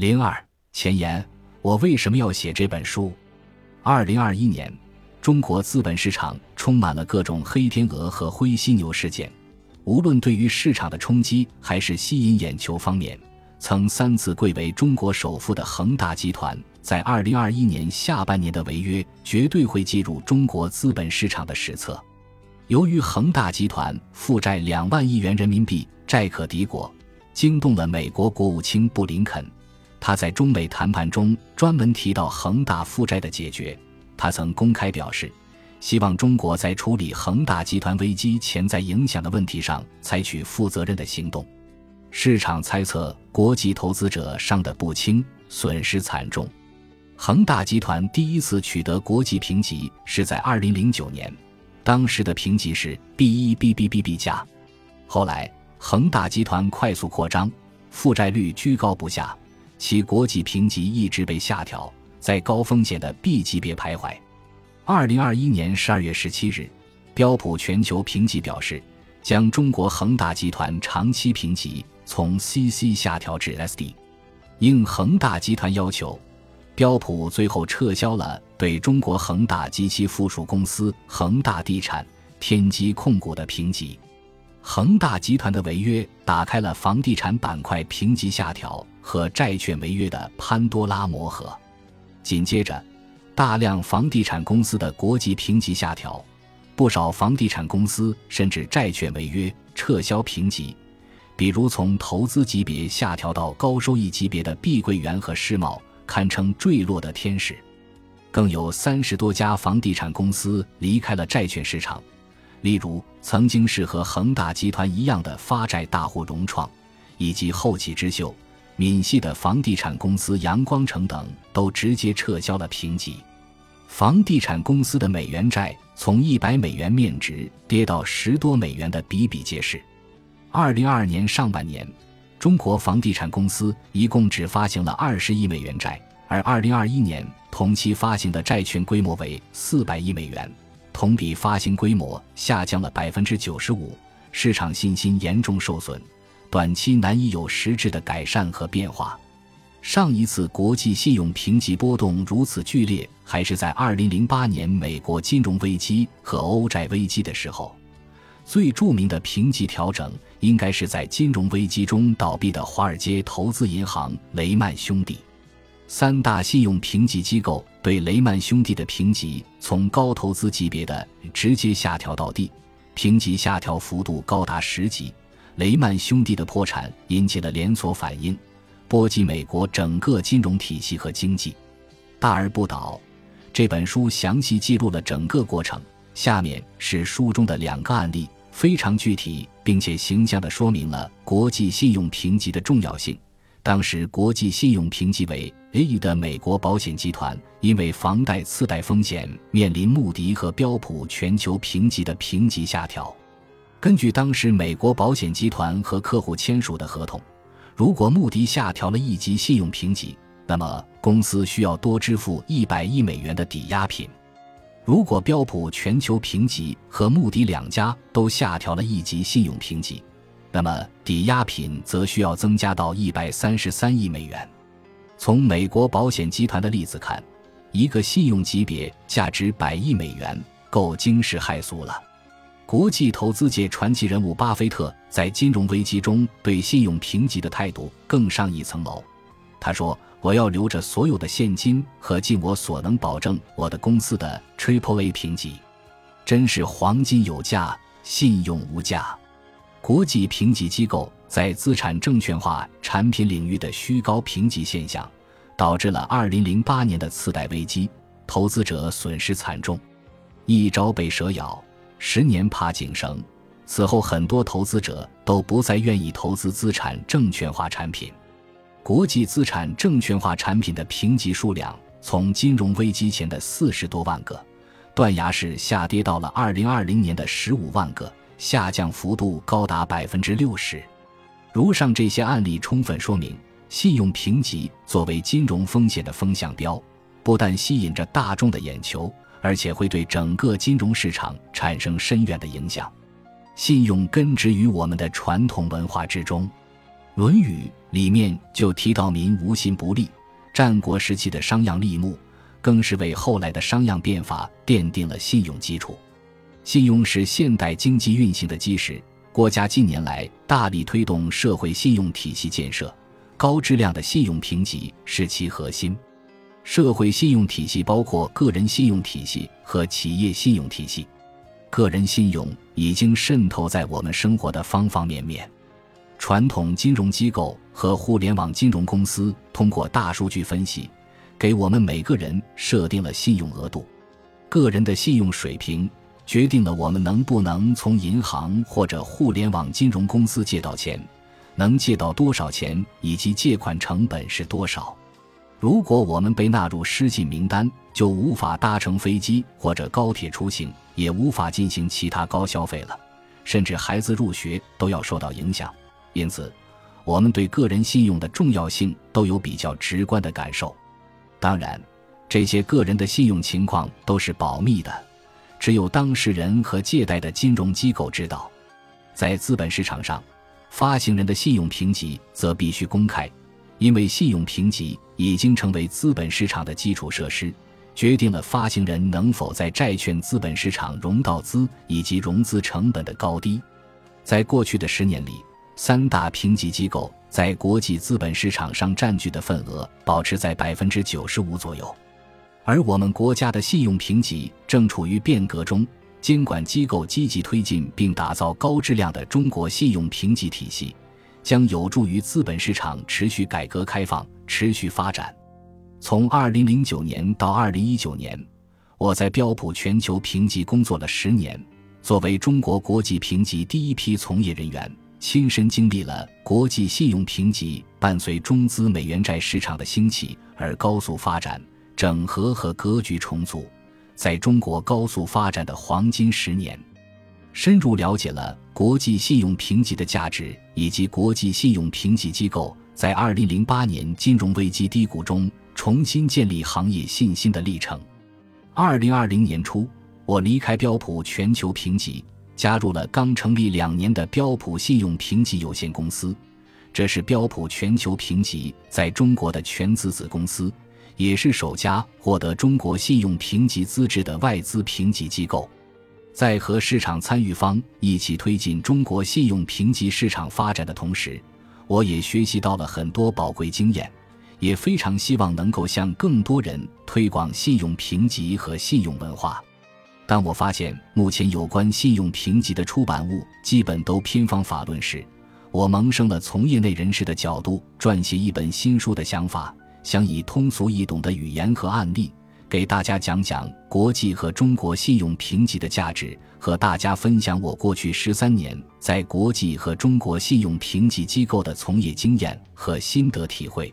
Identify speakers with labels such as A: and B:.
A: 零二前言：我为什么要写这本书？二零二一年，中国资本市场充满了各种黑天鹅和灰犀牛事件，无论对于市场的冲击还是吸引眼球方面，曾三次贵为中国首富的恒大集团，在二零二一年下半年的违约绝对会记入中国资本市场的史册。由于恒大集团负债两万亿元人民币，债可敌国，惊动了美国国务卿布林肯。他在中美谈判中专门提到恒大负债的解决。他曾公开表示，希望中国在处理恒大集团危机潜在影响的问题上采取负责任的行动。市场猜测，国际投资者伤得不轻，损失惨重。恒大集团第一次取得国际评级是在2009年，当时的评级是 B1BBBB 加。后来，恒大集团快速扩张，负债率居高不下。其国际评级一直被下调，在高风险的 B 级别徘徊。二零二一年十二月十七日，标普全球评级表示，将中国恒大集团长期评级从 CC 下调至 SD。应恒大集团要求，标普最后撤销了对中国恒大及其附属公司恒大地产、天基控股的评级。恒大集团的违约打开了房地产板块评级下调和债券违约的潘多拉魔盒。紧接着，大量房地产公司的国际评级下调，不少房地产公司甚至债券违约撤销评级。比如，从投资级别下调到高收益级别的碧桂园和世茂，堪称坠落的天使。更有三十多家房地产公司离开了债券市场。例如，曾经是和恒大集团一样的发债大户融创，以及后起之秀、闽系的房地产公司阳光城等，都直接撤销了评级。房地产公司的美元债从一百美元面值跌到十多美元的比比皆是。二零二二年上半年，中国房地产公司一共只发行了二十亿美元债，而二零二一年同期发行的债券规模为四百亿美元。同比发行规模下降了百分之九十五，市场信心严重受损，短期难以有实质的改善和变化。上一次国际信用评级波动如此剧烈，还是在二零零八年美国金融危机和欧债危机的时候。最著名的评级调整，应该是在金融危机中倒闭的华尔街投资银行雷曼兄弟。三大信用评级机构对雷曼兄弟的评级从高投资级别的直接下调到低，评级下调幅度高达十级。雷曼兄弟的破产引起了连锁反应，波及美国整个金融体系和经济。大而不倒。这本书详细记录了整个过程。下面是书中的两个案例，非常具体，并且形象地说明了国际信用评级的重要性。当时国际信用评级为 A 的美国保险集团，因为房贷次贷风险面临穆迪和标普全球评级的评级下调。根据当时美国保险集团和客户签署的合同，如果穆迪下调了一级信用评级，那么公司需要多支付一百亿美元的抵押品；如果标普全球评级和穆迪两家都下调了一级信用评级，那么，抵押品则需要增加到一百三十三亿美元。从美国保险集团的例子看，一个信用级别价值百亿美元，够惊世骇俗了。国际投资界传奇人物巴菲特在金融危机中对信用评级的态度更上一层楼。他说：“我要留着所有的现金和尽我所能保证我的公司的 Triple A 评级。”真是黄金有价，信用无价。国际评级机构在资产证券化产品领域的虚高评级现象，导致了2008年的次贷危机，投资者损失惨重。一朝被蛇咬，十年怕井绳。此后，很多投资者都不再愿意投资资产证券化产品。国际资产证券化产品的评级数量从金融危机前的四十多万个，断崖式下跌到了2020年的十五万个。下降幅度高达百分之六十，如上这些案例充分说明，信用评级作为金融风险的风向标，不但吸引着大众的眼球，而且会对整个金融市场产生深远的影响。信用根植于我们的传统文化之中，《论语·里面就提到“民无信不立”。战国时期的商鞅立木，更是为后来的商鞅变法奠定了信用基础。信用是现代经济运行的基石。国家近年来大力推动社会信用体系建设，高质量的信用评级是其核心。社会信用体系包括个人信用体系和企业信用体系。个人信用已经渗透在我们生活的方方面面。传统金融机构和互联网金融公司通过大数据分析，给我们每个人设定了信用额度。个人的信用水平决定了我们能不能从银行或者互联网金融公司借到钱，能借到多少钱，以及借款成本是多少。如果我们被纳入失信名单，就无法搭乘飞机或者高铁出行，也无法进行其他高消费了，甚至孩子入学都要受到影响。因此，我们对个人信用的重要性都有比较直观的感受。当然，这些个人的信用情况都是保密的，只有当事人和借贷的金融机构知道。在资本市场上，发行人的信用评级则必须公开。因为信用评级已经成为资本市场的基础设施，决定了发行人能否在债券资本市场融到资以及融资成本的高低。在过去的十年里，三大评级机构在国际资本市场上占据的份额保持在百分之九十五左右。而我们国家的信用评级正处于变革中，监管机构积极推进并打造高质量的中国信用评级体系。将有助于资本市场持续改革开放、持续发展。从2009年到2019年，我在标普全球评级工作了十年。作为中国国际评级第一批从业人员，亲身经历了国际信用评级伴随中资美元债市场的兴起而高速发展、整合和格局重组，在中国高速发展的黄金十年。深入了解了国际信用评级的价值，以及国际信用评级机构在2008年金融危机低谷中重新建立行业信心的历程。2020年初，我离开标普全球评级，加入了刚成立两年的标普信用评级有限公司，这是标普全球评级在中国的全资子公司，也是首家获得中国信用评级资质的外资评级机构。在和市场参与方一起推进中国信用评级市场发展的同时，我也学习到了很多宝贵经验，也非常希望能够向更多人推广信用评级和信用文化。当我发现目前有关信用评级的出版物基本都偏方法论时，我萌生了从业内人士的角度撰写一本新书的想法，想以通俗易懂的语言和案例。给大家讲讲国际和中国信用评级的价值，和大家分享我过去十三年在国际和中国信用评级机构的从业经验和心得体会。